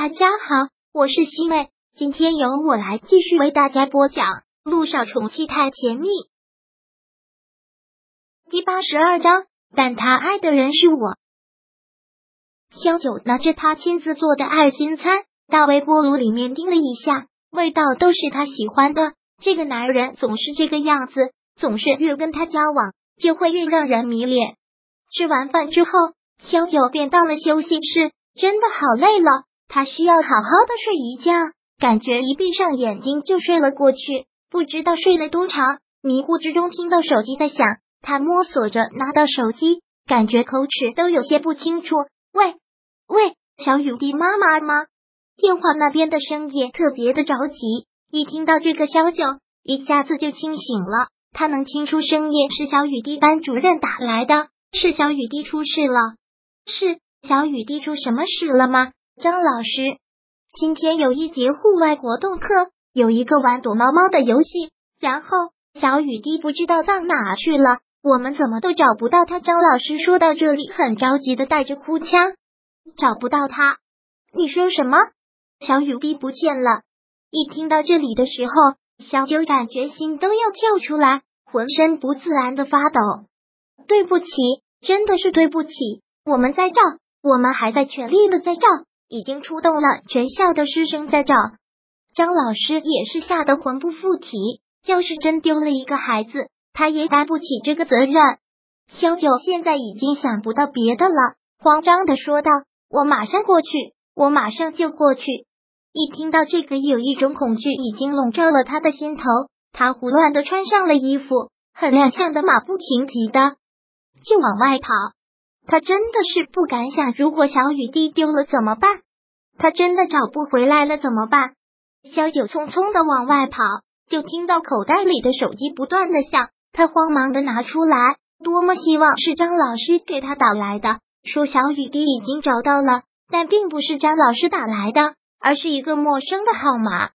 大家好，我是西妹，今天由我来继续为大家播讲《路上宠妻太甜蜜》第八十二章。但他爱的人是我。萧九拿着他亲自做的爱心餐到微波炉里面叮了一下，味道都是他喜欢的。这个男人总是这个样子，总是越跟他交往就会越让人迷恋。吃完饭之后，萧九便到了休息室，真的好累了。他需要好好的睡一觉，感觉一闭上眼睛就睡了过去，不知道睡了多长。迷糊之中听到手机在响，他摸索着拿到手机，感觉口齿都有些不清楚。喂喂，小雨滴妈妈吗？电话那边的声音特别的着急，一听到这个小九，一下子就清醒了。他能听出声音是小雨滴班主任打来的，是小雨滴出事了。是小雨滴出什么事了吗？张老师，今天有一节户外活动课，有一个玩躲猫猫的游戏，然后小雨滴不知道到哪去了，我们怎么都找不到他。张老师说到这里，很着急的带着哭腔，找不到他。你说什么？小雨滴不见了。一听到这里的时候，小九感觉心都要跳出来，浑身不自然的发抖。对不起，真的是对不起，我们在照，我们还在全力的在照。已经出动了全校的师生在找，张老师也是吓得魂不附体。要是真丢了一个孩子，他也担不起这个责任。萧九现在已经想不到别的了，慌张的说道：“我马上过去，我马上就过去。”一听到这个，有一种恐惧已经笼罩了他的心头。他胡乱的穿上了衣服，很踉跄的马不停蹄的就往外跑。他真的是不敢想，如果小雨滴丢了怎么办？他真的找不回来了怎么办？小九匆匆的往外跑，就听到口袋里的手机不断的响，他慌忙的拿出来，多么希望是张老师给他打来的，说小雨滴已经找到了，但并不是张老师打来的，而是一个陌生的号码。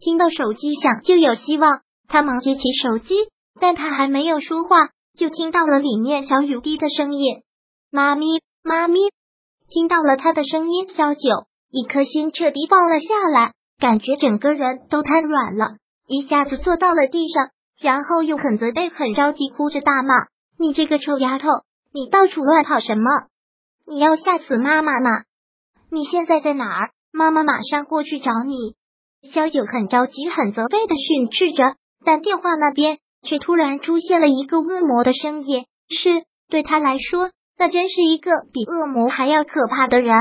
听到手机响就有希望，他忙接起手机，但他还没有说话，就听到了里面小雨滴的声音。妈咪，妈咪，听到了他的声音，小九一颗心彻底放了下来，感觉整个人都瘫软了，一下子坐到了地上，然后又很责备、很着急，哭着大骂：“你这个臭丫头，你到处乱跑什么？你要吓死妈妈吗？你现在在哪儿？妈妈马上过去找你。”小九很着急、很责备的训斥着，但电话那边却突然出现了一个恶魔的声音，是对他来说。那真是一个比恶魔还要可怕的人，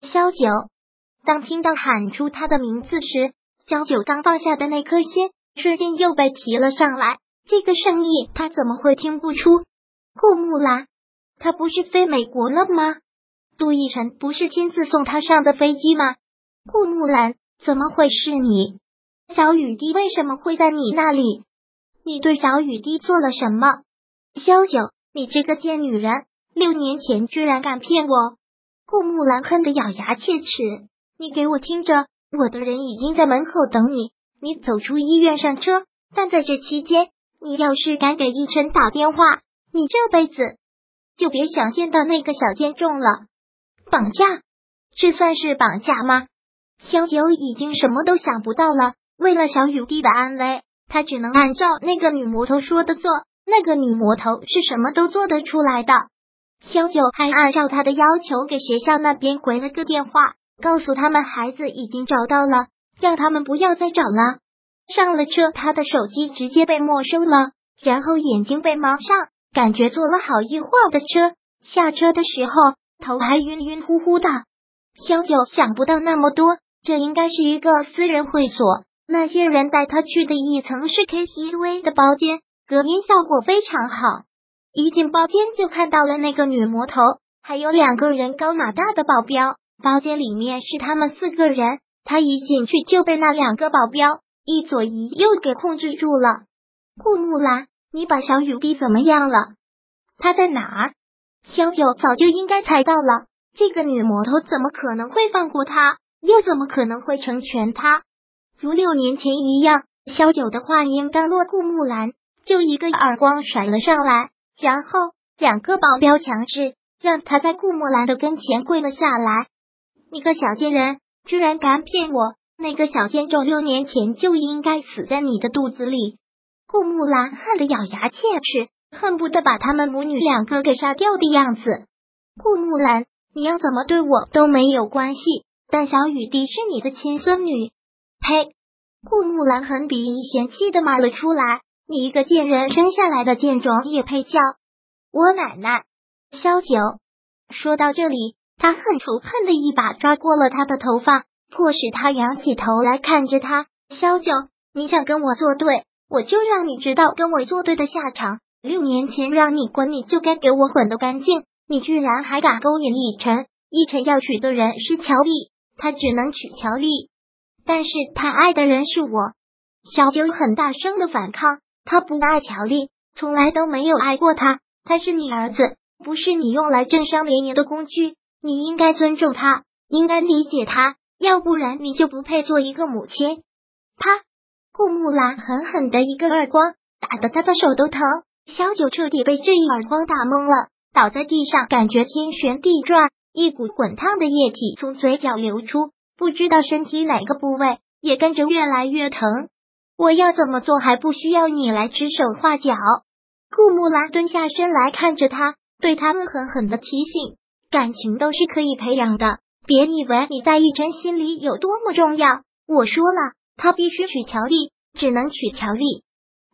萧九。当听到喊出他的名字时，萧九刚放下的那颗心瞬间又被提了上来。这个声音他怎么会听不出？顾木兰，他不是飞美国了吗？杜奕晨不是亲自送他上的飞机吗？顾木兰，怎么会是你？小雨滴为什么会在你那里？你对小雨滴做了什么？萧九，你这个贱女人！六年前居然敢骗我！顾木兰恨得咬牙切齿。你给我听着，我的人已经在门口等你。你走出医院上车，但在这期间，你要是敢给一晨打电话，你这辈子就别想见到那个小贱种了。绑架？这算是绑架吗？萧九已经什么都想不到了。为了小雨滴的安危，他只能按照那个女魔头说的做。那个女魔头是什么都做得出来的。萧九还按照他的要求给学校那边回了个电话，告诉他们孩子已经找到了，让他们不要再找了。上了车，他的手机直接被没收了，然后眼睛被蒙上，感觉坐了好一会儿的车。下车的时候，头还晕晕乎乎的。萧九想不到那么多，这应该是一个私人会所，那些人带他去的一层是 KTV 的包间，隔音效果非常好。一进包间就看到了那个女魔头，还有两个人高马大的保镖。包间里面是他们四个人，他一进去就被那两个保镖一左一右给控制住了。顾木兰，你把小雨滴怎么样了？他在哪儿？萧九早就应该猜到了，这个女魔头怎么可能会放过他？又怎么可能会成全他？如六年前一样，萧九的话音刚落，顾木兰就一个耳光甩了上来。然后，两个保镖强制让他在顾木兰的跟前跪了下来。你个小贱人，居然敢骗我！那个小贱种六年前就应该死在你的肚子里。顾木兰恨得咬牙切齿，恨不得把他们母女两个给杀掉的样子。顾木兰，你要怎么对我都没有关系，但小雨滴是你的亲孙女。呸！顾木兰横鼻一嫌弃的骂了出来：“你一个贱人，生下来的贱种也配叫我奶奶？”萧九说到这里，他恨仇恨的一把抓过了他的头发。迫使他仰起头来看着他，萧九，你想跟我作对，我就让你知道跟我作对的下场。六年前让你滚，你就该给我滚得干净。你居然还敢勾引逸晨，逸晨要娶的人是乔丽，他只能娶乔丽，但是他爱的人是我。小九很大声的反抗，他不爱乔丽，从来都没有爱过他，他是你儿子，不是你用来政商联姻的工具。你应该尊重他，应该理解他。要不然你就不配做一个母亲。啪！顾木兰狠狠的一个耳光，打得他的手都疼。小九彻底被这一耳光打懵了，倒在地上，感觉天旋地转，一股滚烫的液体从嘴角流出，不知道身体哪个部位也跟着越来越疼。我要怎么做还不需要你来指手画脚？顾木兰蹲下身来看着他，对他恶狠狠的提醒：感情都是可以培养的。别以为你在逸晨心里有多么重要。我说了，他必须娶乔丽，只能娶乔丽。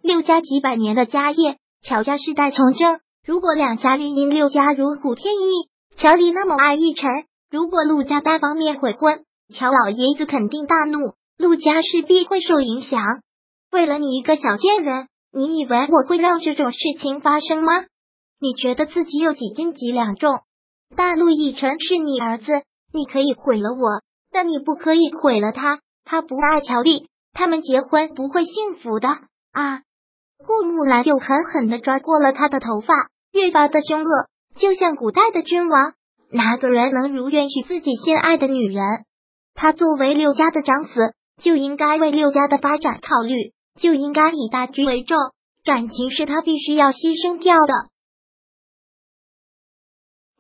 六家几百年的家业，乔家世代从政。如果两家联姻，六家如虎添翼。乔丽那么爱逸晨，如果陆家单方面悔婚，乔老爷子肯定大怒，陆家势必会受影响。为了你一个小贱人，你以为我会让这种事情发生吗？你觉得自己有几斤几两重？大陆逸晨是你儿子。你可以毁了我，但你不可以毁了他。他不爱乔丽，他们结婚不会幸福的啊！顾木兰又狠狠的抓过了他的头发，越发的凶恶，就像古代的君王。哪个人能如愿娶自己心爱的女人？他作为六家的长子，就应该为六家的发展考虑，就应该以大局为重。感情是他必须要牺牲掉的。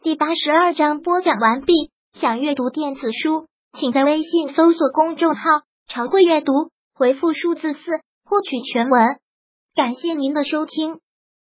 第八十二章播讲完毕。想阅读电子书，请在微信搜索公众号“常会阅读”，回复数字四获取全文。感谢您的收听。